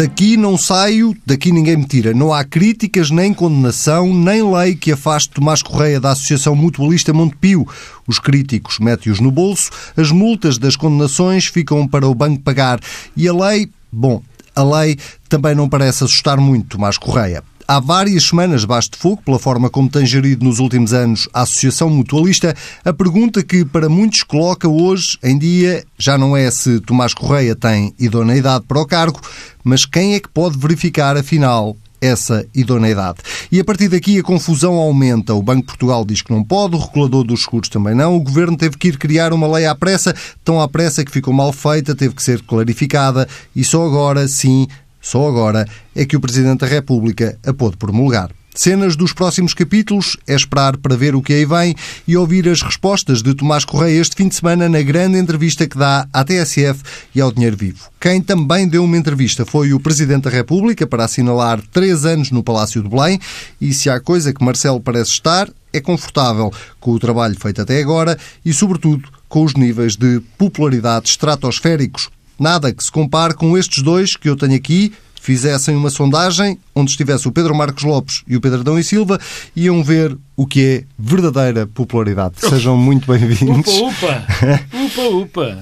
Daqui não saio, daqui ninguém me tira. Não há críticas, nem condenação, nem lei que afaste Tomás Correia da Associação Mutualista Montepio. Os críticos metem-os no bolso, as multas das condenações ficam para o banco pagar. E a lei, bom, a lei também não parece assustar muito Tomás Correia. Há várias semanas de fogo, pela forma como tem gerido nos últimos anos a Associação Mutualista, a pergunta que para muitos coloca hoje em dia já não é se Tomás Correia tem idoneidade para o cargo, mas quem é que pode verificar, afinal, essa idoneidade. E a partir daqui a confusão aumenta. O Banco de Portugal diz que não pode, o regulador dos seguros também não. O governo teve que ir criar uma lei à pressa, tão à pressa que ficou mal feita, teve que ser clarificada e só agora, sim, só agora é que o Presidente da República a pôde promulgar. Cenas dos próximos capítulos é esperar para ver o que aí vem e ouvir as respostas de Tomás Correia este fim de semana na grande entrevista que dá à TSF e ao Dinheiro Vivo. Quem também deu uma entrevista foi o Presidente da República para assinalar três anos no Palácio de Belém e se há coisa que Marcelo parece estar, é confortável com o trabalho feito até agora e, sobretudo, com os níveis de popularidade estratosféricos Nada que se compare com estes dois que eu tenho aqui, fizessem uma sondagem onde estivesse o Pedro Marcos Lopes e o Pedro Adão e Silva, iam ver o que é verdadeira popularidade. Sejam muito bem-vindos. Upa, upa! Upa, upa!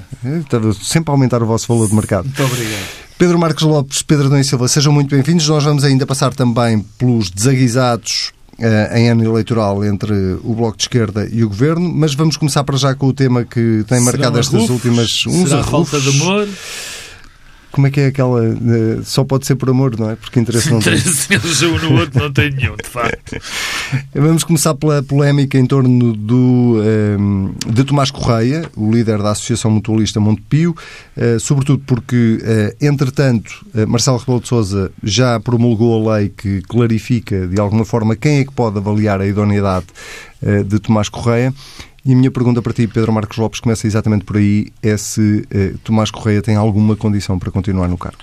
Sempre a aumentar o vosso valor de mercado. Muito obrigado. Pedro Marcos Lopes, Pedro Adão e Silva, sejam muito bem-vindos. Nós vamos ainda passar também pelos desaguisados em ano eleitoral entre o Bloco de Esquerda e o Governo, mas vamos começar para já com o tema que tem marcado estas últimas... Uns Será falta de amor? Como é que é aquela. Uh, só pode ser por amor, não é? Porque interesse não tem. Interesse um no outro não tem nenhum, de facto. Vamos começar pela polémica em torno do, um, de Tomás Correia, o líder da Associação Mutualista Montepio, uh, sobretudo porque, uh, entretanto, Marcelo Rebelo de Souza já promulgou a lei que clarifica, de alguma forma, quem é que pode avaliar a idoneidade de Tomás Correia. E a minha pergunta para ti, Pedro Marcos Lopes, começa exatamente por aí: é se eh, Tomás Correia tem alguma condição para continuar no cargo?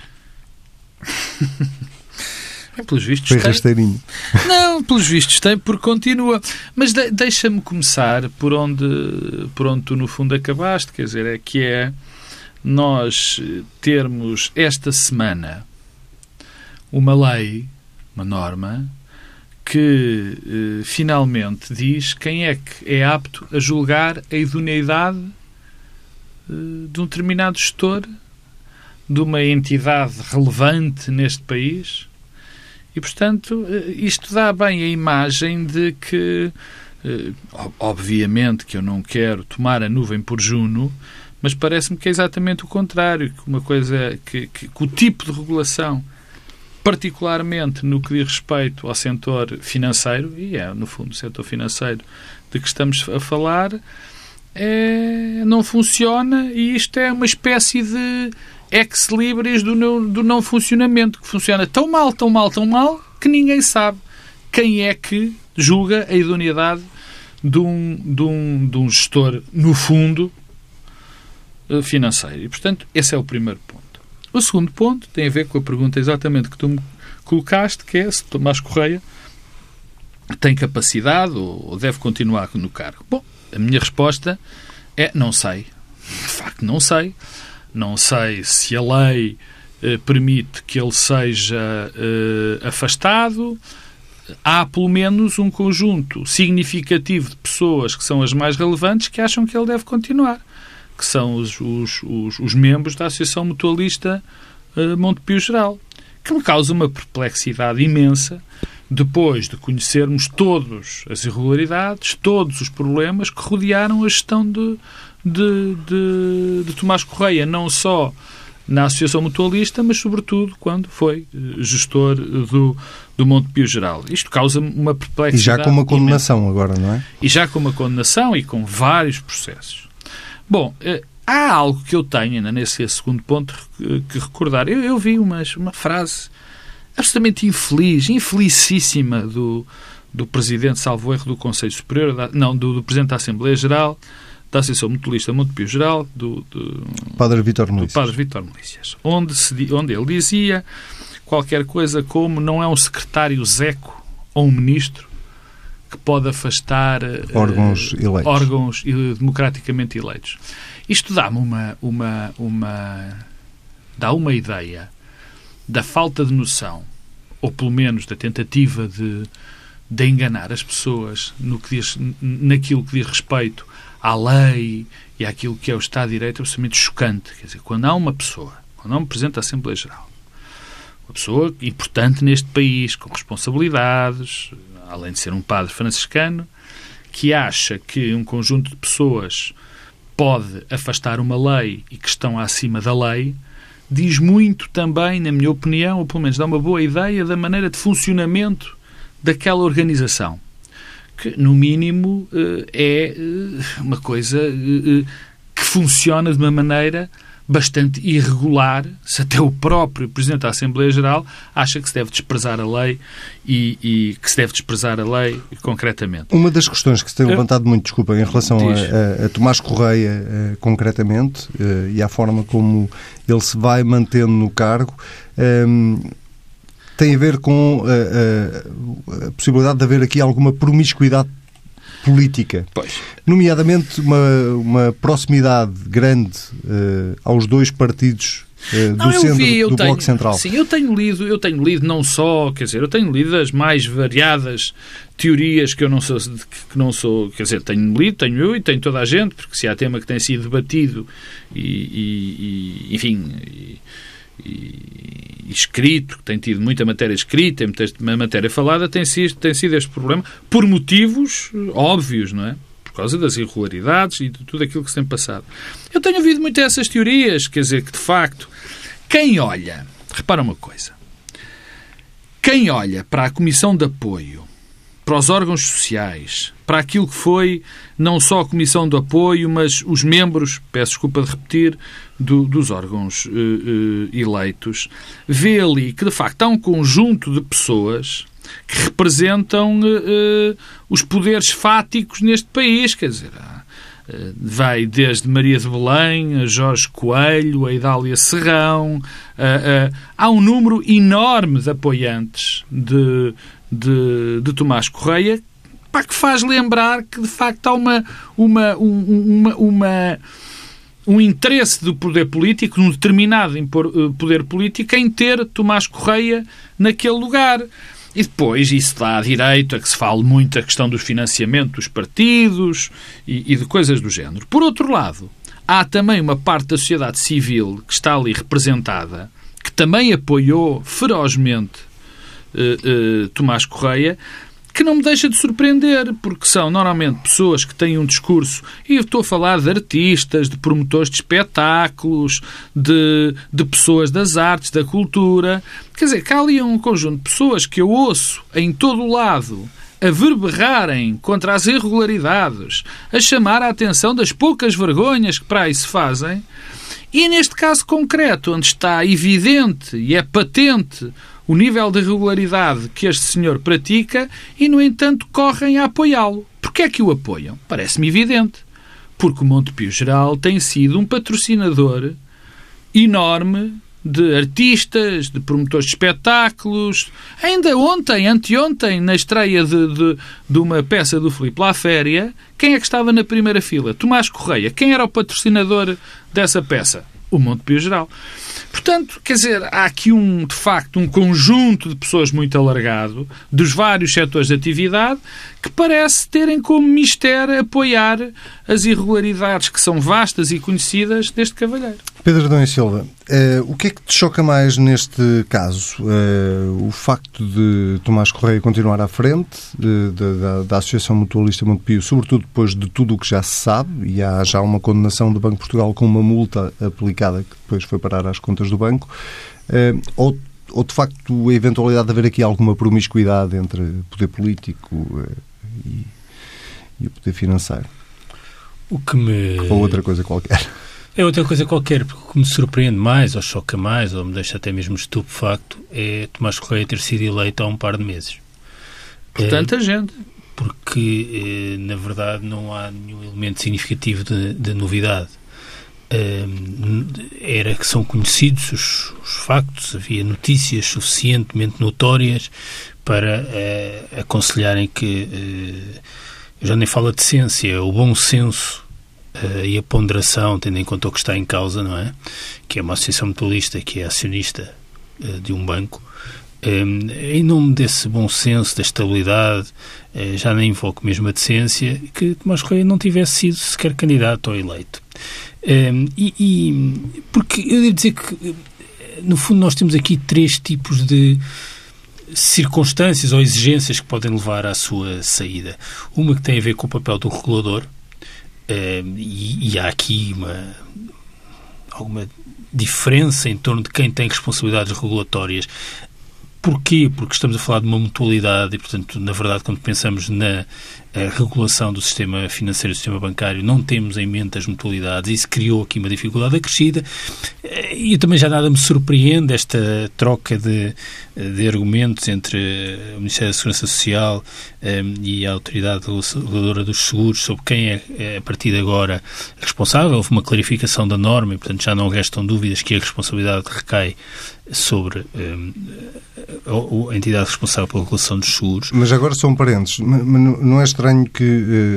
Bem, pelos vistos Foi tem. rasteirinho. Não, pelos vistos tem, porque continua. Mas de, deixa-me começar por onde, por onde tu, no fundo, acabaste, quer dizer, é que é nós termos esta semana uma lei, uma norma, que eh, finalmente diz quem é que é apto a julgar a idoneidade eh, de um determinado gestor, de uma entidade relevante neste país. E, portanto, eh, isto dá bem a imagem de que, obviamente, que eu não quero tomar a nuvem por Juno, mas parece-me que é exatamente o contrário, que uma coisa que, que, que o tipo de regulação particularmente no que diz respeito ao setor financeiro, e é, no fundo, o setor financeiro de que estamos a falar, é, não funciona e isto é uma espécie de ex-libris do, do não funcionamento, que funciona tão mal, tão mal, tão mal, que ninguém sabe quem é que julga a idoneidade de um, de um, de um gestor, no fundo, eh, financeiro. E, portanto, esse é o primeiro ponto. O segundo ponto tem a ver com a pergunta exatamente que tu me colocaste, que é se Tomás Correia tem capacidade ou deve continuar no cargo. Bom, a minha resposta é não sei. De facto, não sei. Não sei se a lei eh, permite que ele seja eh, afastado. Há pelo menos um conjunto significativo de pessoas que são as mais relevantes que acham que ele deve continuar que são os, os, os, os membros da Associação Mutualista uh, Montepio Geral, que me causa uma perplexidade imensa depois de conhecermos todas as irregularidades, todos os problemas que rodearam a gestão de, de, de, de Tomás Correia, não só na Associação Mutualista, mas sobretudo quando foi eh, gestor do, do Montepio Geral. Isto causa uma perplexidade. E já com uma condenação imensa. agora, não é? E já com uma condenação e com vários processos. Bom, eh, há algo que eu tenho ainda nesse segundo ponto que recordar. Eu, eu vi uma, uma frase absolutamente infeliz, infelicíssima do, do Presidente, salvo erro, do Conselho Superior, da, não, do, do Presidente da Assembleia Geral, da Associação Mutualista Montepio Geral, do, do Padre Vitor Melícias. Padre Vitor Melícias, onde, se, onde ele dizia qualquer coisa como não é um secretário Zeco ou um ministro que pode afastar órgãos uh, eleitos. órgãos democraticamente eleitos. Isto dá-me uma, uma, uma, dá uma ideia da falta de noção, ou pelo menos da tentativa de, de enganar as pessoas no que diz, naquilo que diz respeito à lei e àquilo que é o Estado de Direito, é absolutamente chocante. Quer dizer, quando há uma pessoa, quando há um Presidente da Assembleia Geral, uma pessoa importante neste país, com responsabilidades, além de ser um padre franciscano, que acha que um conjunto de pessoas pode afastar uma lei e que estão acima da lei, diz muito também, na minha opinião, ou pelo menos dá uma boa ideia da maneira de funcionamento daquela organização. Que, no mínimo, eh, é eh, uma coisa eh, que funciona de uma maneira bastante irregular, se até o próprio Presidente da Assembleia Geral acha que se deve desprezar a lei e, e que se deve desprezar a lei concretamente. Uma das questões que se tem levantado muito, desculpa, em relação a, a, a, Tomás Correia uh, concretamente uh, e à forma como ele se vai mantendo no cargo, um, ehm, tem a ver com a, eh, a possibilidade de haver aqui alguma promiscuidade política. Pois. Nomeadamente uma, uma proximidade grande uh, aos dois partidos uh, do não, centro vi, do tenho, Bloco Central. Sim, eu tenho lido, eu tenho lido não só, quer dizer, eu tenho lido as mais variadas teorias que eu não sou, que não sou, quer dizer, tenho lido, tenho eu e tenho toda a gente, porque se há tema que tem sido debatido e, e, e enfim, e, e, escrito, que tem tido muita matéria escrita e muita matéria falada, tem sido, tem sido este problema por motivos óbvios, não é? Por causa das irregularidades e de tudo aquilo que se tem passado. Eu tenho ouvido muito essas teorias, quer dizer, que de facto, quem olha, repara uma coisa, quem olha para a Comissão de Apoio para os órgãos sociais, para aquilo que foi não só a Comissão de Apoio, mas os membros, peço desculpa de repetir, do, dos órgãos uh, uh, eleitos, vê ali que de facto há um conjunto de pessoas que representam uh, os poderes fáticos neste país, quer dizer, vai desde Maria de Belém, a Jorge Coelho, a Idália Serrão. há um número enorme de apoiantes de, de, de Tomás Correia, pá, que faz lembrar que de facto há uma, uma, uma, uma um interesse do poder político, um determinado eh, poder político, em ter Tomás Correia naquele lugar. E depois isso dá direito a que se fale muito a questão do financiamento dos partidos e, e, de coisas do género. Por outro lado, há também uma parte da sociedade civil que está ali representada, que também apoiou ferozmente uh, Tomás Correia, que não me deixa de surpreender, porque são normalmente pessoas que têm um discurso, e eu estou a falar de artistas, de promotores de espetáculos, de, de pessoas das artes, da cultura. Quer dizer, que há ali um conjunto de pessoas que eu ouço em todo o lado a verberrarem contra as irregularidades, a chamar a atenção das poucas vergonhas que para aí se fazem, e neste caso concreto, onde está evidente e é patente o nível de regularidade que este senhor pratica e, no entanto, correm a apoiá-lo. Porquê é que o apoiam? Parece-me evidente. Porque o Montepio Geral tem sido um patrocinador enorme de artistas, de promotores de espetáculos. Ainda ontem, anteontem, na estreia de, de, de uma peça do Filipe La Féria, quem é que estava na primeira fila? Tomás Correia. Quem era o patrocinador dessa peça? O Montepio Geral. Portanto, quer dizer, há aqui um, de facto, um conjunto de pessoas muito alargado, dos vários setores de atividade, que parece terem como mistério apoiar as irregularidades que são vastas e conhecidas deste cavalheiro. Pedro Adão e Silva, uh, o que é que te choca mais neste caso? Uh, o facto de Tomás Correia continuar à frente de, de, da, da, Associação Mutualista Montepio, sobretudo depois de tudo o que já se sabe, e há já uma condenação do Banco de Portugal com uma multa aplicada que depois foi parar às contas do banco, uh, ou, ou de facto a eventualidade de haver aqui alguma promiscuidade entre poder político e, e o poder financeiro? O que me... Ou outra coisa qualquer. É outra coisa qualquer, porque o que me surpreende mais, ou choca mais, ou me deixa até mesmo estupefacto, é Tomás Correia ter sido eleito há um par de meses. Por tanta é, gente. Porque, eh, na verdade, não há nenhum elemento significativo de, de novidade. Eh, era que são conhecidos os, os, factos, havia notícias suficientemente notórias para uh, aconselharem que, uh, eu já nem falo de ciência, o bom senso e a ponderação, tendo em conta o que está em causa, não é? Que é uma associação mutualista que é acionista de um banco, em nome desse bom senso, da estabilidade, já nem invoco mesmo a decência, que Tomás Correia não tivesse sido sequer candidato ou eleito. E, e, porque eu devo dizer que, no fundo, nós temos aqui três tipos de circunstâncias ou exigências que podem levar à sua saída. Uma que tem a ver com o papel do regulador, e, e há aqui uma alguma diferença em torno de quem tem responsabilidades regulatórias. Porquê? Porque estamos a falar de uma mutualidade e, portanto, na verdade, quando pensamos na regulação do sistema financeiro e do sistema bancário, não temos em mente as mutualidades. Isso criou aqui uma dificuldade acrescida. E também já nada me surpreende esta troca de, de argumentos entre o Ministério da Segurança Social um, e a Autoridade Reguladora dos Seguros sobre quem é, é, a partir de agora, responsável. Houve uma clarificação da norma e, portanto, já não restam dúvidas que a responsabilidade recai sobre um, a, a, entidade responsável pela regulação dos seguros. Mas agora são parentes. Não é estranho que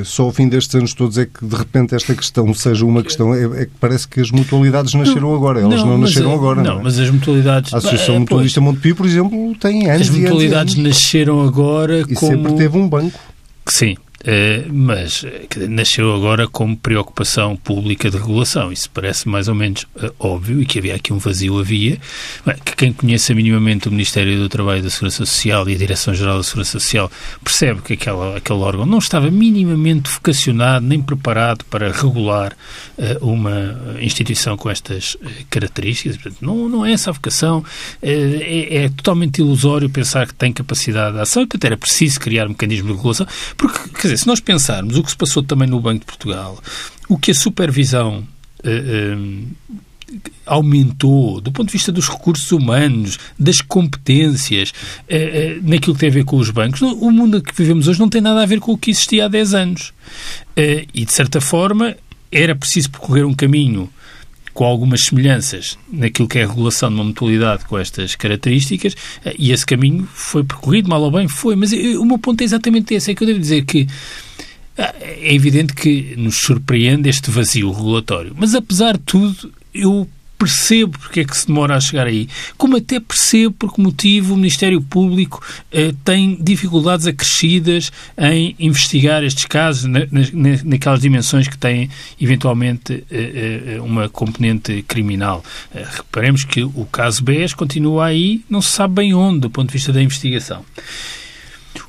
uh, só ao fim destes anos todos é que de repente esta questão seja uma questão. É, é que parece que as mutualidades nasceram não, agora. Elas não, não nasceram agora. Não, não é? mas as mutualidades. A Associação é, Mutualista Montepio, por exemplo, tem anos As mutualidades anos, nasceram agora e como. sempre teve um banco. Sim, Uh, mas nasceu agora como preocupação pública de regulação. Isso parece mais ou menos uh, óbvio e que havia aqui um vazio, havia. Bem, que quem conheça minimamente o Ministério do Trabalho e da Segurança Social e a Direção-Geral da Segurança Social percebe que aquela, aquele órgão não estava minimamente vocacionado nem preparado para regular uh, uma instituição com estas características. Portanto, não, não é essa a vocação. É, é, totalmente ilusório pensar que tem capacidade de ação e, portanto, era preciso criar um mecanismo de regulação, porque dizer, se nós pensarmos o que se passou também no Banco de Portugal, o que a supervisão uh, uh, aumentou do ponto de vista dos recursos humanos, das competências, uh, naquilo que tem a ver com os bancos, o mundo que vivemos hoje não tem nada a ver com o que existia há 10 anos. e, de certa forma, era preciso percorrer um caminho com algumas semelhanças naquilo que é a regulação de uma mutualidade com estas características, eh, e esse caminho foi percorrido, mal ou bem foi. Mas eh, o meu ponto é exatamente esse: é que eu devo dizer que eh, é evidente que nos surpreende este vazio regulatório, mas apesar de tudo, eu percebo porque é que se demora a chegar aí, como até percebo por que motivo o Ministério Público eh, tem dificuldades acrescidas em investigar estes casos na, na, naquelas dimensões que têm eventualmente eh, eh, uma componente criminal. Eh, reparemos que o caso BES continua aí, não se sabe bem onde, do ponto de vista da investigação.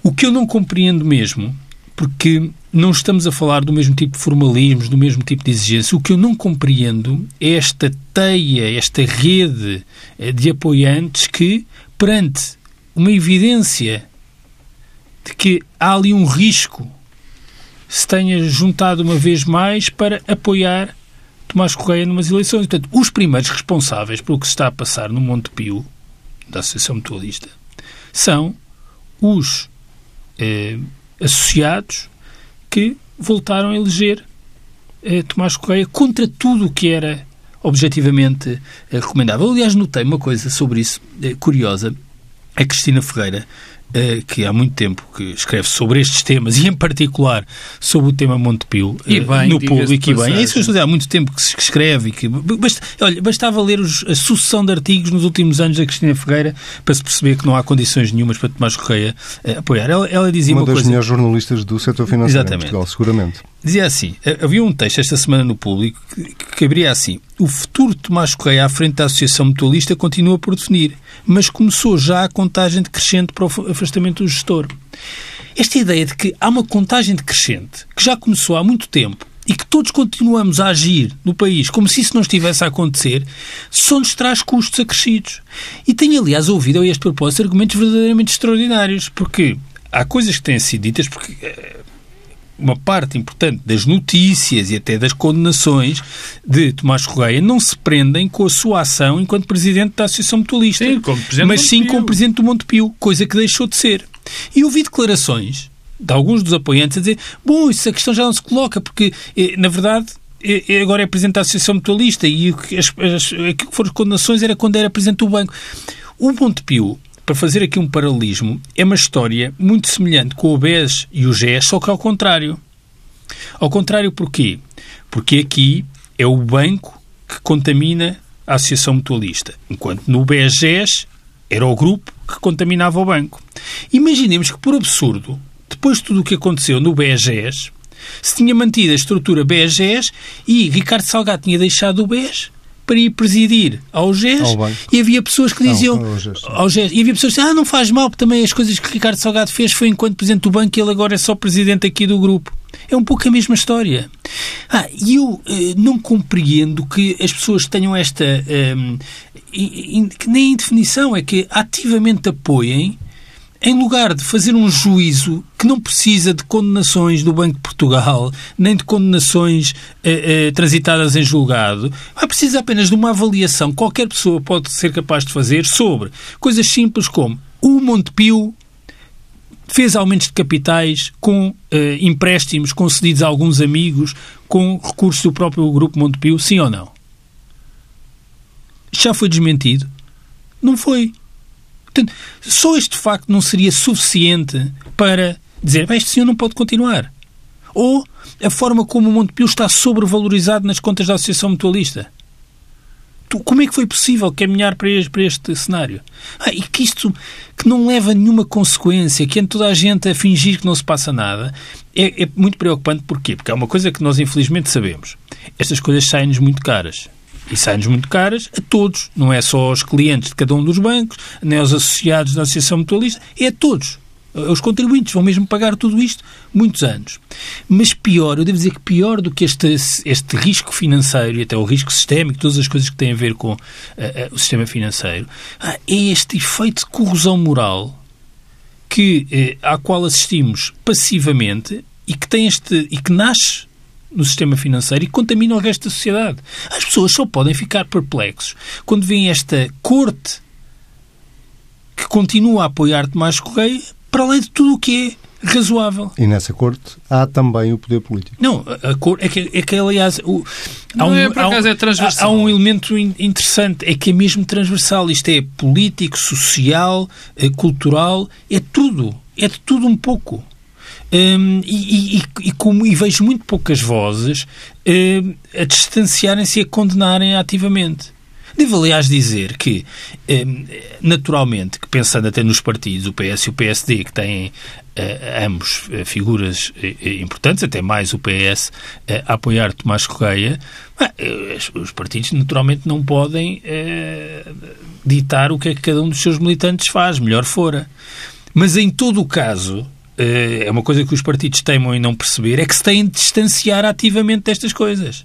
O que eu não compreendo mesmo, porque não estamos a falar do mesmo tipo de formalismos, do mesmo tipo de exigência. O que eu não compreendo é esta teia, esta rede eh, de apoiantes que, perante uma evidência de que há ali um risco, se tenha juntado uma vez mais para apoiar Tomás Correia numas eleições. Portanto, os primeiros responsáveis pelo que se está a passar no Monte Pio, da Associação Mutualista, são os eh, associados que voltaram a eleger eh, Tomás Correia contra tudo o que era objetivamente eh, recomendável. Aliás, notei uma coisa sobre isso eh, curiosa. A Cristina Ferreira que há muito tempo que escreve sobre estes temas e, em particular, sobre o tema Montepio e eh, bem, no público e bem. É isso que eu estou a dizer, há muito tempo que se escreve e que... Basta, olha, bastava ler os, a sucessão de artigos nos últimos anos da Cristina Ferreira para se perceber que não há condições nenhumas para Tomás Correia uh, apoiar. Ela, ela dizia uma, uma das coisa... melhores jornalistas do setor financeiro Exatamente. em Portugal, seguramente. Dizia assim, havia um texto esta semana no público que, que abria assim, o futuro de Tomás Correia à frente da Associação Mutualista continua por definir, mas começou já a contagem decrescente para o afastamento do gestor. Esta ideia de que há uma contagem decrescente que já começou há muito tempo e que todos continuamos a agir no país como se isso não estivesse a acontecer, só nos traz custos acrescidos. E tenho, aliás, ouvido a este propósito argumentos verdadeiramente extraordinários, porque há coisas que têm sido ditas, porque eh, uma parte importante das notícias e até das condenações de Tomás Correia não se prendem com a sua ação enquanto Presidente da Associação Mutualista, sim, mas sim como Presidente do Montepio, coisa que deixou de ser. E ouvi declarações de alguns dos apoiantes a dizer bom, isso a questão já não se coloca, porque, eh, na verdade, eh, eh, agora é Presidente da Associação Mutualista e aquilo que foram as condenações era quando era Presidente do Banco. O Montepio para fazer aqui um paralelismo, é uma história muito semelhante com o BES e o GES, só que ao contrário. Ao contrário porquê? Porque aqui é o banco que contamina a Associação Mutualista, enquanto no BES-GES Era o grupo que contaminava o banco. Imaginemos que, por absurdo, depois de tudo o que aconteceu no BEGES, se tinha mantido a estrutura BEGES e Ricardo Salgado tinha deixado o BES para ir presidir ao GES Ao e havia pessoas que Não, diziam ao GES, sim. ao GES, e havia pessoas que diziam, ah, não faz mal, porque também as coisas que Ricardo Salgado fez foi enquanto presidente do banco e ele agora é só presidente aqui do grupo. É um pouco a mesma história. Ah, e eu eh, não compreendo que as pessoas tenham esta. ehm, in- in- que nem indefinição, é que ativamente apoiem, em lugar de fazer um juízo que não precisa de condenações do Banco de Portugal, nem de condenações eh, eh, transitadas em julgado, vai precisar apenas de uma avaliação que qualquer pessoa pode ser capaz de fazer sobre coisas simples como o Montepio fez aumentos de capitais com eh, empréstimos concedidos a alguns amigos com recursos do próprio Grupo Montepio, sim ou não? Já foi desmentido? Não foi. Portanto, só este facto não seria suficiente para dizer "Bem, este senhor não pode continuar. Ou a forma como o Montepio está sobrevalorizado nas contas da Associação Mutualista. Tu- Como é que foi possível caminhar para este, para este cenário? Ah, e que isto que não leva a nenhuma consequência, que anda toda a gente a fingir que não se passa nada, é, é muito preocupante. Porquê? Porque é uma coisa que nós infelizmente sabemos. Estas coisas saem-nos muito caras. E saem-nos muito caras a todos. Não é só aos clientes de cada um dos bancos, nem aos associados da Associação Mutualista, é a todos. Os contribuintes vão mesmo pagar tudo isto muitos anos. Mas pior, eu devo dizer que pior do que este, este risco financeiro e até o risco sistémico, todas as coisas que têm a ver com eh, eh, o sistema financeiro, ah, é este efeito de corrosão moral que, eh, à qual assistimos passivamente e que, tem este, e que nasce no sistema financeiro e contamina o resto da sociedade. As pessoas só podem ficar perplexos quando veem esta corte que continua a apoiar Tomás Correia para além de tudo o que é razoável. E nessa corte há também o poder político. Não, a, a cor é que, é que aliás, o, Não é, por acaso, é transversal. Há, há um elemento in- interessante, é que é mesmo transversal. Isto é político, social, eh, cultural, é tudo. É de tudo um pouco. Hum, e, e- e como, e vejo muito poucas vozes hum, a distanciarem-se e a condenarem ativamente. Devo, aliás, dizer que, hum, naturalmente, que pensando até nos partidos, o PS e o PSD, que têm eh, ambos eh, figuras eh, importantes, até mais o PS, a apoiar Tomás Correia, os- os partidos naturalmente não podem ditar o que é que cada um dos seus militantes faz, melhor fora. Mas em todo o caso, é uma coisa que os partidos teimam em não perceber, é que se têm de distanciar ativamente destas coisas.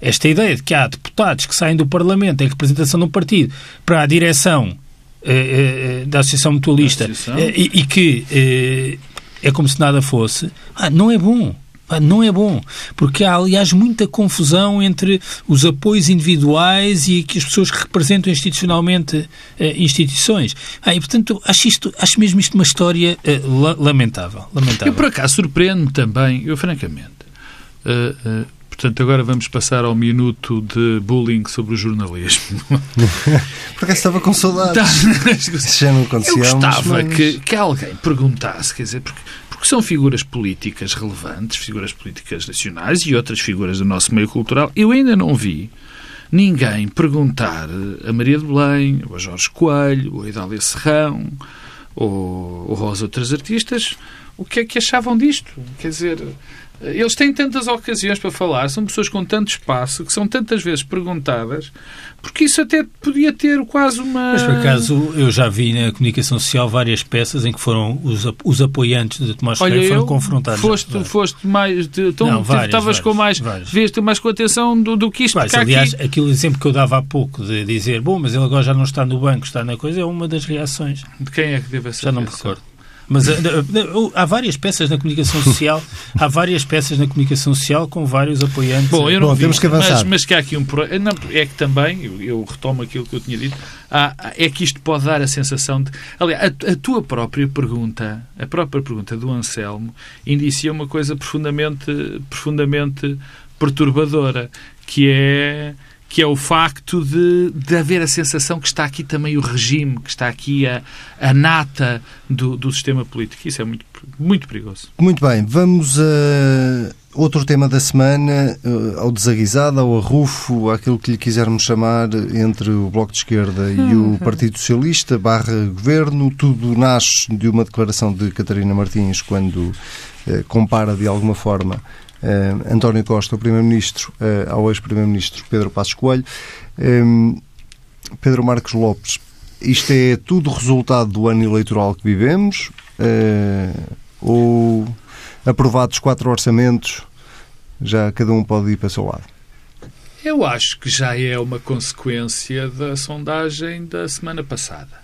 Esta ideia de que há deputados que saem do Parlamento em representação de um partido para a direção eh, eh, da Associação Mutualista Da Associação. eh, e, e que eh, é como se nada fosse, ah, não é bom. Não é bom, porque há, aliás, muita confusão entre os apoios individuais e que as pessoas que representam institucionalmente eh, instituições. Ah, e, portanto, acho, isto, acho mesmo isto uma história eh, la- lamentável. lamentável. Eu, por acaso, surpreendo-me também, eu francamente. eh, eh, portanto, agora vamos passar ao minuto de bullying sobre o jornalismo. Por acaso estava com saudades. Tá. Já não Eu gostava semanas. que, que alguém perguntasse, quer dizer, porque, porque são figuras políticas relevantes, figuras políticas nacionais e outras figuras do nosso meio cultural. Eu ainda não vi ninguém perguntar a Maria de Belém, ou a Jorge Coelho, ou a Idália Serrão, ou, ou aos outros artistas, o que é que achavam disto. Quer dizer, eles têm tantas ocasiões para falar, são pessoas com tanto espaço, que são tantas vezes perguntadas, porque isso até podia ter quase uma... Mas, por acaso, eu já vi na comunicação social várias peças em que foram os, os apoiantes de Tomás Olha, Correia foram confrontados. foste, Já. foste mais. De, então, Não, várias, estavas com mais. várias. Veste mais com atenção do, do que isto. Aliás, aqui, aquele exemplo que eu dava há pouco de dizer, bom, mas ele agora já não está no banco, está na coisa, é uma das reações. de quem é que deve ser? Já não me recordo. Mas eh, eh, há várias peças na comunicação social, há várias peças na comunicação social com vários apoiantes. Bom, eu não Bom, vi, temos que avançar. Mas, mas que há aqui um pro- não, É que também, eu, eu retomo aquilo que eu tinha dito, há- é que isto pode dar a sensação de. Aliás, a, a tua própria pergunta, a própria pergunta do Anselmo, indicia uma coisa profundamente, profundamente perturbadora, que é que é o facto de, de haver a sensação que está aqui também o regime, que está aqui a, a nata do, do sistema político. Isso é muito, muito perigoso. Muito bem, vamos a outro tema da semana, eh, ao desaguisado, ao arrufo, àquilo que lhe quisermos chamar, entre o Bloco de Esquerda e o Partido Socialista, barra Governo. Tudo nasce de uma declaração de Catarina Martins quando eh, compara de alguma forma uh, António Costa, o Primeiro-Ministro, uh, ao ex-Primeiro-Ministro Pedro Passos Coelho. Um, Pedro Marcos Lopes, isto é tudo resultado do ano eleitoral que vivemos? Uh, ou aprovados quatro orçamentos, já cada um pode ir para o seu lado? Eu acho que já é uma consequência da sondagem da semana passada,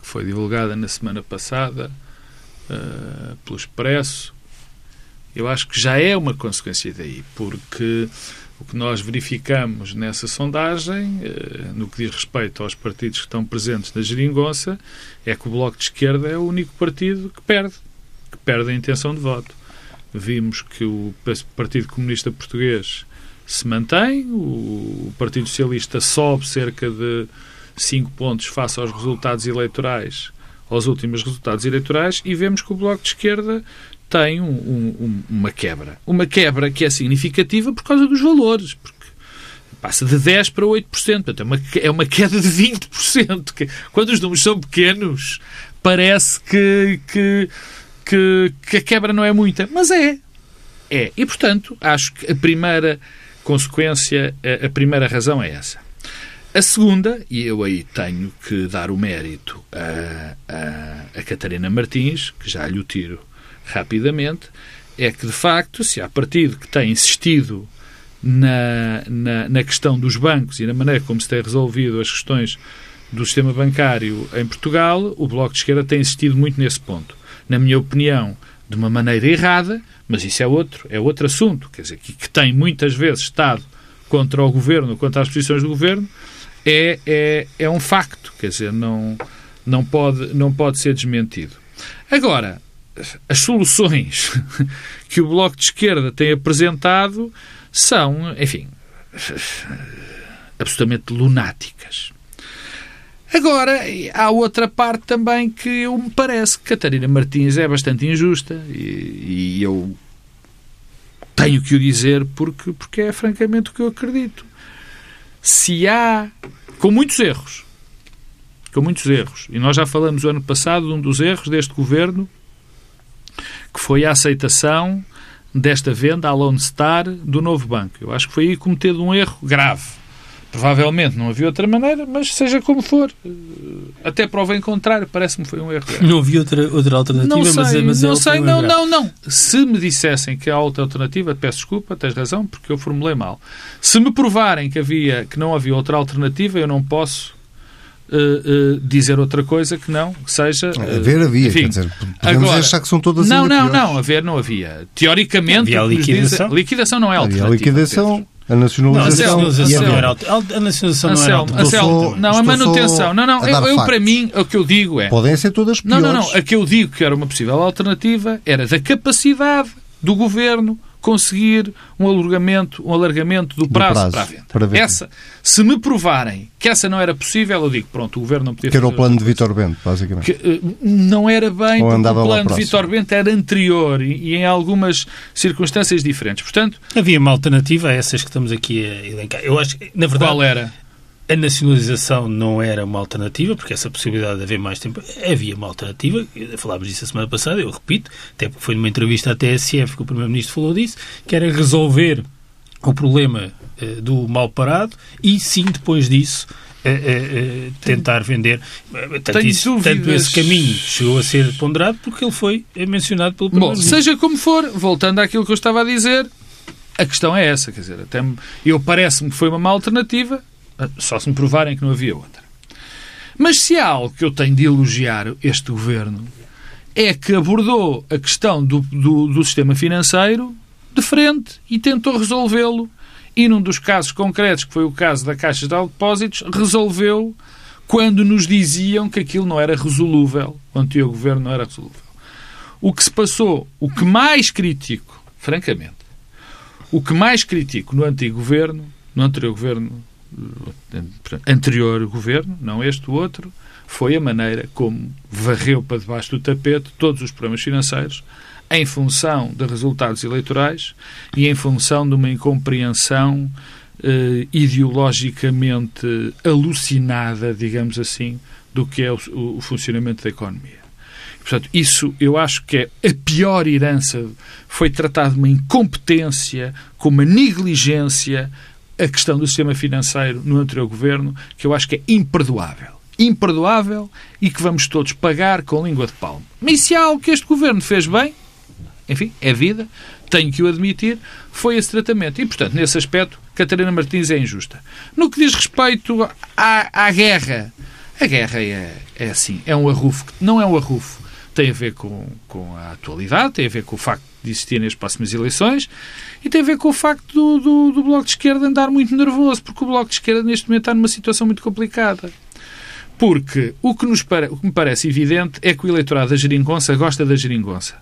que foi divulgada na semana passada uh, pelo Expresso, eu acho que já é uma consequência daí, porque o que nós verificamos nessa sondagem, eh, no que diz respeito aos partidos que estão presentes na geringonça, é que o Bloco de Esquerda é o único partido que perde, que perde a intenção de voto. Vimos que o Partido Comunista Português se mantém, o Partido Socialista sobe cerca de 5 pontos face aos resultados eleitorais, aos últimos resultados eleitorais, e vemos que o Bloco de Esquerda tem um, um, uma quebra. Uma quebra que é significativa por causa dos valores, porque passa de 10% para 8%. Portanto, é uma, é uma queda de 20%. Quando os números são pequenos, parece que, que, que, que a quebra não é muita. Mas é. É. E, portanto, acho que a primeira consequência, a primeira razão é essa. A segunda, e eu aí tenho que dar o mérito a, a, a Catarina Martins, que já lhe o tiro rapidamente, é que, de facto, se há partido que tem insistido na, na, na, questão dos bancos e na maneira como se tem resolvido as questões do sistema bancário em Portugal, o Bloco de Esquerda tem insistido muito nesse ponto. Na minha opinião, de uma maneira errada, mas isso é outro, é outro assunto, quer dizer, que, que tem muitas vezes estado contra o governo, contra as posições do governo, é, é, é um facto, quer dizer, não, não, pode, não pode ser desmentido. Agora, as soluções que o Bloco de Esquerda tem apresentado são, enfim, absolutamente lunáticas. Agora, há outra parte também que eu me parece que Catarina Martins é bastante injusta e, e eu tenho que o dizer porque, porque é francamente o que eu acredito. Se há, com muitos erros, com muitos erros, e nós já falamos o ano passado de um dos erros deste governo que foi a aceitação desta venda à Lone Star do novo banco. Eu acho que foi aí cometido um erro grave. Provavelmente não havia outra maneira, mas seja como for, eh, até prova em contrário, parece-me que foi um erro. Grave. Não havia outra, outra alternativa, não sei, mas, é, mas não é sei, não, não, não. Se me dissessem que há outra alternativa, peço desculpa, tens razão, porque eu formulei mal. Se me provarem que havia, que não havia outra alternativa, eu não posso Uh, uh, dizer outra coisa que não que seja. Uh, haver havia, enfim, quer dizer, podemos agora, achar que são todas Não, não, piores. não, haver não havia. Teoricamente, havia a liquidação. Diz, liquidação não é alternativa. Havia a liquidação. A nacionalização, não, a nacionalização, a nacionalização não era Anselmo, não, a manutenção. Não, não, eu, eu para mim, o que eu digo é. Podem ser todas piores. Não, não, não. A que eu digo que era uma possível alternativa era da capacidade do governo conseguir um alargamento, um alargamento do prazo, do prazo para a venda. Para essa, se me provarem que essa não era possível, eu digo, pronto, o Governo não podia Que era o plano de Vitor Bento, basicamente. Que, uh, não era bem, Ou porque o plano de Vitor Bento era anterior e, e, em algumas circunstâncias diferentes. Portanto... Havia uma alternativa a essas que estamos aqui a elencar. Eu acho que, na verdade... Qual era? A nacionalização não era uma alternativa, porque essa possibilidade de haver mais tempo havia uma alternativa. Falámos disso a semana passada, eu repito, até porque foi numa entrevista à TSF que o Primeiro-Ministro falou disso, que era resolver o problema eh, do mal parado e sim, depois disso, eh, eh, tentar vender. Tanto, isso, tanto, esse caminho chegou a ser ponderado porque ele foi mencionado pelo Primeiro-Ministro. Bom, seja como for, voltando àquilo que eu estava a dizer, a questão é essa, quer dizer, até eu parece-me que foi uma má alternativa, só se me provarem que não havia outra. Mas se há algo que eu tenho de elogiar este governo é que abordou a questão do, do, do sistema financeiro de frente e tentou resolvê-lo. E num dos casos concretos, que foi o caso da Caixa de Depósitos, resolveu quando nos diziam que aquilo não era resolúvel, o antigo governo não era resolúvel. O que se passou, o que mais critico, francamente, o que mais critico no antigo governo, no anterior governo anterior governo, não este, outro, foi a maneira como varreu para debaixo do tapete todos os problemas financeiros em função de resultados eleitorais e em função de uma incompreensão eh, ideologicamente alucinada, digamos assim, do que é o, o, funcionamento da economia. Portanto, isso eu acho que é a pior herança. Foi tratado de uma incompetência, com uma negligência, a questão do sistema financeiro no anterior governo, que eu acho que é imperdoável. Imperdoável e que vamos todos pagar com língua de palmo. Mas se há algo que este governo fez bem, enfim, é vida, tenho que o admitir, foi esse tratamento. E, portanto, nesse aspecto, Catarina Martins é injusta. No que diz respeito à, à guerra, a guerra é, é assim, é um arrufo, não é um arrufo, tem a ver com, com a atualidade, tem a ver com o facto de existirem as próximas eleições e tem a ver com o facto do, do, do Bloco de Esquerda andar muito nervoso, porque o Bloco de Esquerda neste momento está numa situação muito complicada. Porque o que, nos o que me parece evidente é que o eleitorado da geringonça gosta da geringonça.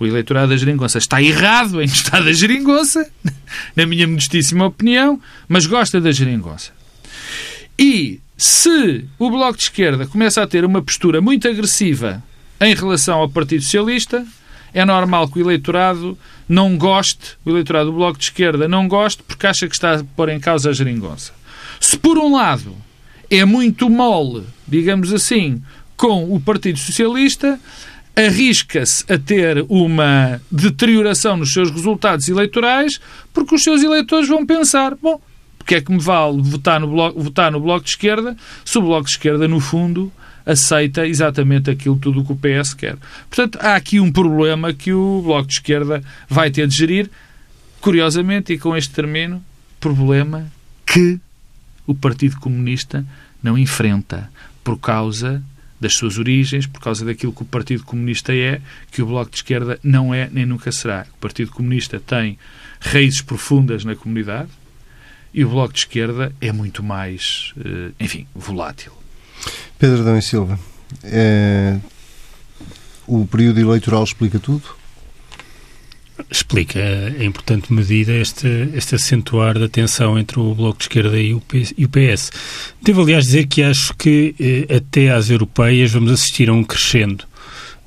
O eleitorado da geringonça está errado em gostar da geringonça, na minha modestíssima opinião, mas gosta da geringonça. E se o Bloco de Esquerda começa a ter uma postura muito agressiva em relação ao Partido Socialista, é normal que o eleitorado não goste, o eleitorado do Bloco de Esquerda não goste porque acha que está a pôr em causa a geringonça. Se por um lado é muito mole, digamos assim, com o Partido Socialista, arrisca-se a ter uma deterioração nos seus resultados eleitorais porque os seus eleitores vão pensar, bom, porque é que me vale votar no bloco, votar no bloco de Esquerda se o Bloco de Esquerda, no fundo, aceita exatamente aquilo tudo que o PS quer. Portanto, há aqui um problema que o Bloco de Esquerda vai ter de gerir. Curiosamente, e com este termino, problema que o Partido Comunista não enfrenta por causa das suas origens, por causa daquilo que o Partido Comunista é, que o Bloco de Esquerda não é nem nunca será. O Partido Comunista tem raízes profundas na comunidade e o Bloco de Esquerda é muito mais, eh, enfim, volátil. Pedro Adão e Silva, é... o período eleitoral explica tudo? Explica em importante medida este, este acentuar da tensão entre o Bloco de Esquerda e o, PS. Devo, aliás, dizer que acho que eh, até às europeias vamos assistir a um crescendo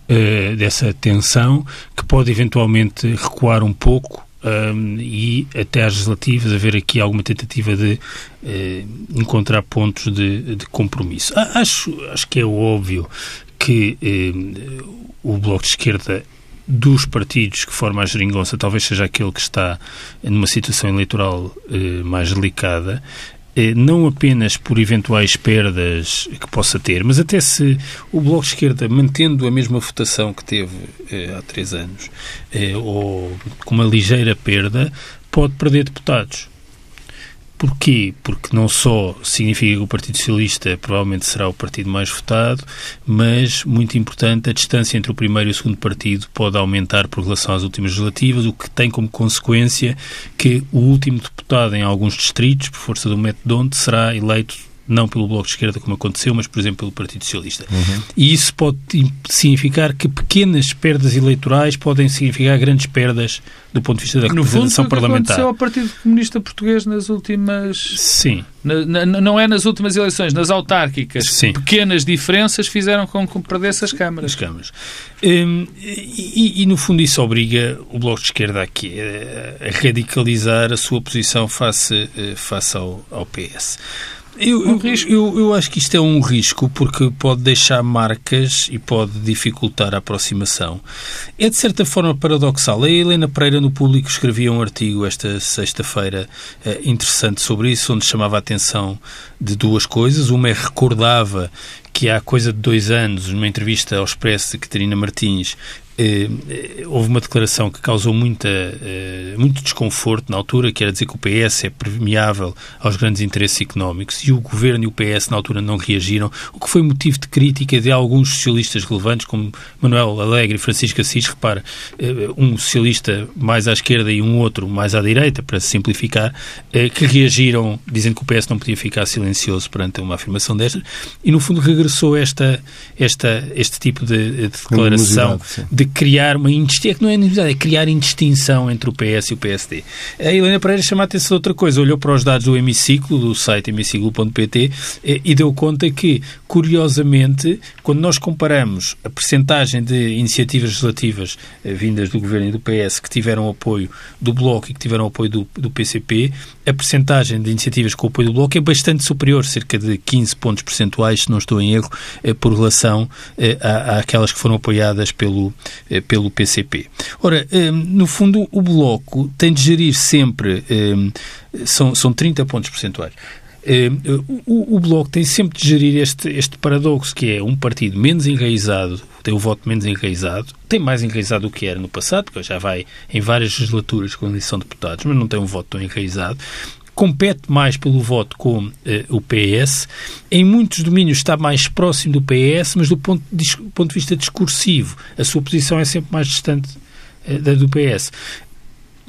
eh, dessa tensão que pode eventualmente recuar um pouco um, e até às legislativas haver aqui alguma tentativa de uh, encontrar pontos de, de, compromisso. Acho, acho que é óbvio que uh, o Bloco de Esquerda dos partidos que formam a geringonça talvez seja aquele que está numa situação eleitoral uh, mais delicada eh, não apenas por eventuais perdas que possa ter, mas até se o Bloco de Esquerda, mantendo a mesma votação que teve eh, há três anos, eh, ou com uma ligeira perda, pode perder deputados. Porquê? Porque não só significa que o Partido Socialista provavelmente será o partido mais votado, mas, muito importante, a distância entre o primeiro e o segundo partido pode aumentar por relação às últimas legislativas, o que tem como consequência que o último deputado em alguns distritos, por força do método onde, será eleito não pelo Bloco de Esquerda, como aconteceu, mas, por exemplo, pelo Partido Socialista. Uhum. E isso pode significar que pequenas perdas eleitorais podem significar grandes perdas do ponto de vista da no representação fundo, parlamentar. No fundo, aconteceu ao Partido Comunista Português nas últimas... Sim. Na, na, não é nas últimas eleições, nas autárquicas. Sim. Pequenas diferenças fizeram com que perdesse as câmaras. As câmaras. Hum, e, e, no fundo, isso obriga o Bloco de Esquerda aqui a, a radicalizar a sua posição face, eh, face ao, ao PS. Eu, eu, eu, eu, acho que isto é um risco porque pode deixar marcas e pode dificultar a aproximação. É de certa forma paradoxal. A Helena Pereira no Público escrevia um artigo esta sexta-feira eh, interessante sobre isso, onde chamava a atenção de duas coisas. Uma é recordava que há coisa de dois anos, numa entrevista ao Expresso de Catarina Martins, houve uma declaração que causou muita, eh, muito desconforto na altura, que era dizer que o PS é permeável aos grandes interesses económicos e o governo e o PS na altura não reagiram, o que foi motivo de crítica de alguns socialistas relevantes, como Manuel Alegre e Francisco Assis. Repara, um socialista mais à esquerda e um outro mais à direita, para simplificar, que reagiram dizendo que o PS não podia ficar silencioso perante uma afirmação desta e, no fundo, regressou esta, esta, este tipo de, de declaração de criar uma indistinção, é que não é inimizade, é criar indistinção entre o PS e o PSD. A Helena Pereira chama a atenção a outra coisa, olhou para os dados do hemiciclo, do site hemiciclo.pt, e deu conta que, curiosamente, quando nós comparamos a percentagem de iniciativas legislativas vindas do Governo e do PS que tiveram apoio do Bloco e que tiveram apoio do, do PCP, a percentagem de iniciativas com apoio do Bloco é bastante superior, cerca de 15 pontos percentuais, se não estou em erro, por relação àquelas que foram apoiadas pelo, pelo PCP. Ora, no fundo, o Bloco tem de gerir sempre, são, são 30 pontos percentuais, o, o, Bloco tem sempre de gerir este, este paradoxo, que é um partido menos enraizado, tem o voto menos enraizado, tem mais enraizado do que era no passado, porque já vai em várias legislaturas com eleição de deputados, mas não tem um voto tão enraizado, compete mais pelo voto com uh, o PS, em muitos domínios está mais próximo do PS, mas do ponto de, ponto de vista discursivo, a sua posição é sempre mais distante uh, da do PS.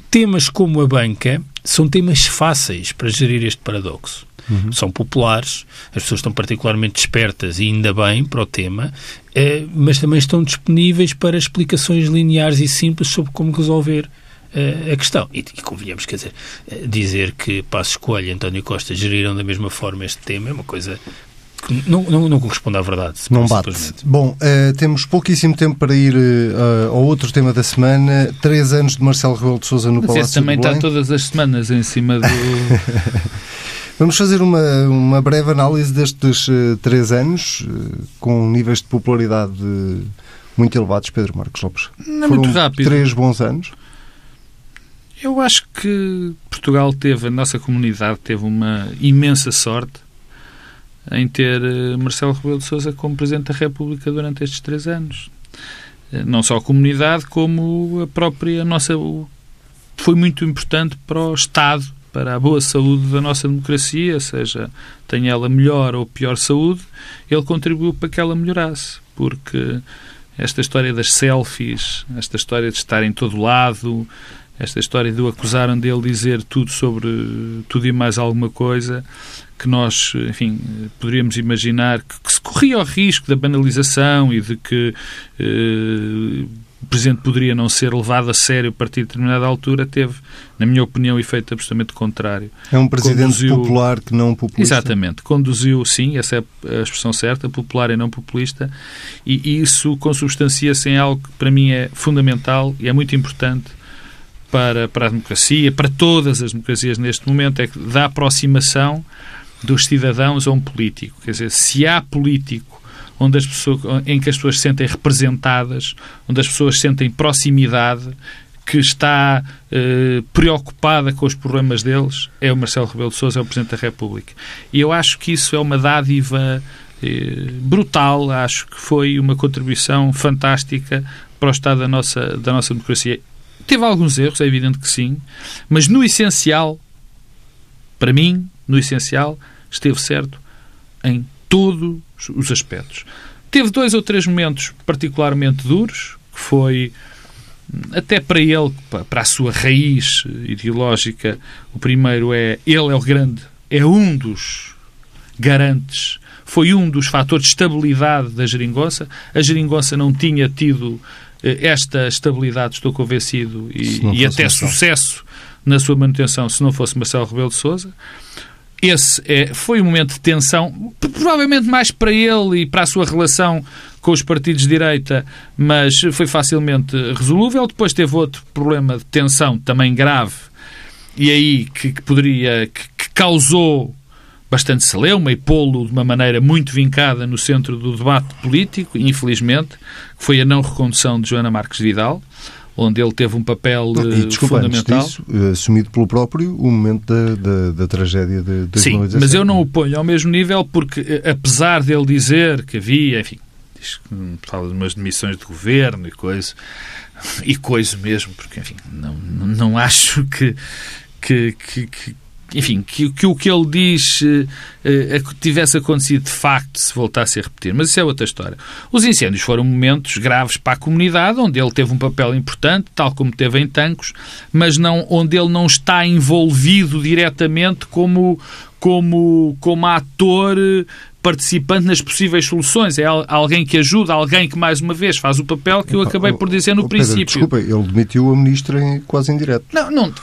Temas como a banca são temas fáceis para gerir este paradoxo. Uhum. São populares, as pessoas estão particularmente despertas e ainda bem para o tema, eh, mas também estão disponíveis para explicações lineares e simples sobre como resolver a questão. E, e convenhamos, quer dizer, eh, dizer que Passo Escolha e António Costa geriram da mesma forma este tema é uma coisa que não, não, não corresponde à verdade. Não bate. Bom, uh, temos pouquíssimo tempo para ir uh, ao outro tema da semana. Três anos de Marcelo Rebelo de Sousa no Mas Palácio também está todas as semanas em cima do... Vamos fazer uma, uma breve análise destes uh, três anos, uh, com níveis de popularidade muito elevados, Pedro Marcos Lopes. Não é Foram muito rápido. três bons anos. Eu acho que Portugal teve, a nossa comunidade teve uma imensa sorte em ter uh, Marcelo Rebelo de Sousa como Presidente da República durante estes três anos. Não só a comunidade, como a própria nossa. Foi muito importante para o Estado para a boa saúde da nossa democracia, seja tenha ela melhor ou pior saúde, ele contribuiu para que ela melhorasse, porque esta história das selfies, esta história de estar em todo lado, esta história de o acusaram dele dizer tudo sobre tudo e mais alguma coisa, que nós, enfim, poderíamos imaginar que, que se corria o risco da banalização e de que eh, o Presidente poderia não ser levado a sério a partir de determinada altura, teve, na minha opinião, efeito absolutamente contrário. É um Presidente conduziu... popular que não populista. Exatamente. Conduziu, sim, essa é a expressão certa, popular e não populista, e isso consubstancia-se em algo que para mim é fundamental e é muito importante para, para a democracia, para todas as democracias neste momento, é dá aproximação dos cidadãos a um político. Quer dizer, se há político onde as pessoas, em que as pessoas se sentem representadas, onde as pessoas sentem proximidade, que está eh, preocupada com os problemas deles, é o Marcelo Rebelo de Sousa, é o Presidente da República. E eu acho que isso é uma dádiva eh, brutal, acho que foi uma contribuição fantástica para o estado da nossa, da nossa democracia. Teve alguns erros, é evidente que sim, mas no essencial, para mim, no essencial, esteve certo em todos os aspectos. Teve dois ou três momentos particularmente duros, que foi até para ele, para a sua raiz ideológica, o primeiro é ele é o grande, é um dos garantes, foi um dos fatores de estabilidade da geringonça. A geringonça não tinha tido eh, esta estabilidade, estou convencido, e, e até sucesso na sua manutenção se não fosse Marcelo Rebelo de Sousa esse é, foi um momento de tensão, provavelmente mais para ele e para a sua relação com os partidos de direita, mas foi facilmente resolúvel. Depois teve outro problema de tensão também grave e aí que, que poderia, que, que, causou bastante celeuma e pô-lo de uma maneira muito vincada no centro do debate político, infelizmente, que foi a não recondução de Joana Marques Vidal onde ele teve um papel e, eh, desculpa, fundamental. Disso, eh, assumido pelo próprio o momento da, da, da tragédia de 2017. Sim, mas eu não o ponho ao mesmo nível porque, eh, apesar dele dizer que havia, enfim, diz que fala de umas demissões de governo e coisa, e coisa mesmo, porque, enfim, não, não, acho que, que, que enfim, que, que o que ele diz uh, uh, tivesse acontecido de facto se voltasse a repetir. Mas isso é outra história. Os incêndios foram momentos graves para a comunidade, onde ele teve um papel importante, tal como teve em Tancos, mas não, onde ele não está envolvido diretamente como, como, como ator participante nas possíveis soluções. É alguém que ajuda, alguém que, mais uma vez, faz o papel que eu acabei por dizer no Pedro, princípio. Desculpa, ele demitiu a ministra em, quase em direto. Não, não.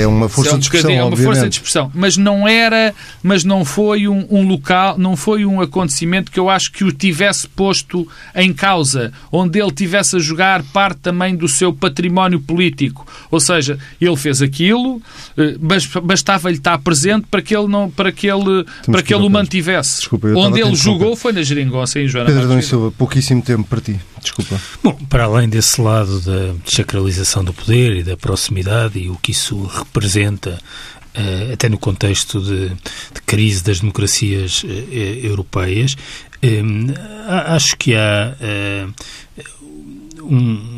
É uma força é um de expressão, É uma obviamente. força de expressão. Mas não era, mas não foi um, um, local, não foi um acontecimento que eu acho que o tivesse posto em causa, onde ele tivesse a jogar parte também do seu património político. Ou seja, ele fez aquilo, eh, bastava-lhe estar presente para que ele, não, para que ele, para que ele o mantivesse. Desculpa, Onde ele jogou foi na Geringonça, em Joana Pedro Dom Silva, pouquíssimo tempo para ti. Desculpa. Bom, para além desse lado da desacralização do poder e da proximidade e o que isso representa Uh, até no contexto de, de, crise das democracias uh, europeias, uh, acho que há um,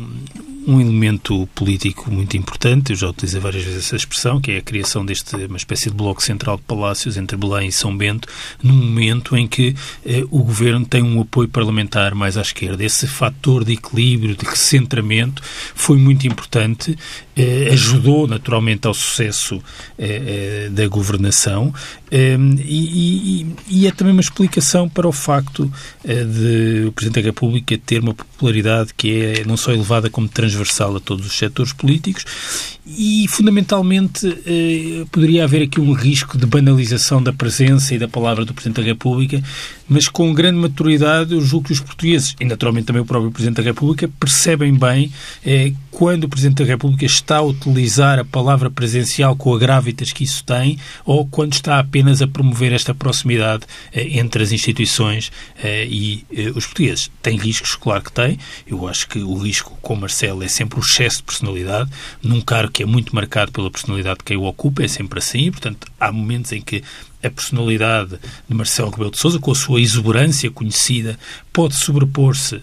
um elemento político muito importante, eu já utilizei várias vezes essa expressão, que é a criação deste uma espécie de bloco central de palácios entre Belém e São Bento, num momento em que eh, o governo tem um apoio parlamentar mais à esquerda. Esse fator de equilíbrio, de recentramento, foi muito importante, eh, ajudou naturalmente ao sucesso eh, eh da governação eh, e, e, e, é também uma explicação para o facto eh, de o Presidente da República ter uma popularidade que é não só elevada como transversal a todos os setores políticos e, fundamentalmente, eh, poderia haver aqui um risco de banalização da presença e da palavra do Presidente da República, mas com grande maturidade eu julgo que os portugueses, e naturalmente também o próprio Presidente da República, percebem bem eh, quando o Presidente da República está a utilizar a palavra presencial com a gravitas que isso tem ou quando está apenas a promover esta proximidade eh, entre as instituições eh, e os portugueses. Tem riscos, claro que tem. Eu acho que o risco com Marcelo é sempre o excesso de personalidade, num cargo que é muito marcado pela personalidade de quem o ocupa, é sempre assim, portanto, há momentos em que a personalidade de Marcelo Rebelo de Sousa, com a sua exuberância conhecida, pode sobrepor-se uh,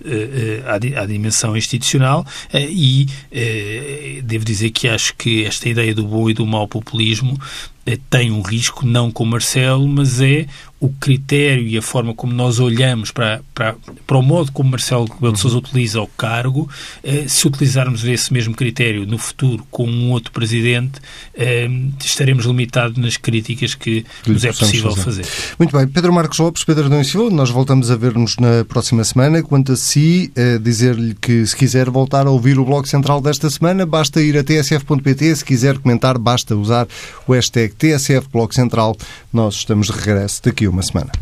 à, à, dimensão institucional uh, e devo dizer que acho que esta ideia do bom e do mau populismo tem um risco, não com Marcelo, mas é o critério e a forma como nós olhamos para, para, para o modo como Marcelo Rebelo de Sousa utiliza o cargo, eh, se utilizarmos esse mesmo critério no futuro com um outro presidente, eh, estaremos limitados nas críticas que nos é possível fazer. fazer. Muito bem. Pedro Marcos Lopes, Pedro Adão Silva, nós voltamos a ver-nos na próxima semana. Quanto a si, eh, dizer-lhe que se quiser voltar a ouvir o Bloco Central desta semana, basta ir a tsf.pt. Se quiser comentar, basta usar o hashtag TSF Bloco Central. Nós estamos de regresso daqui a uma semana.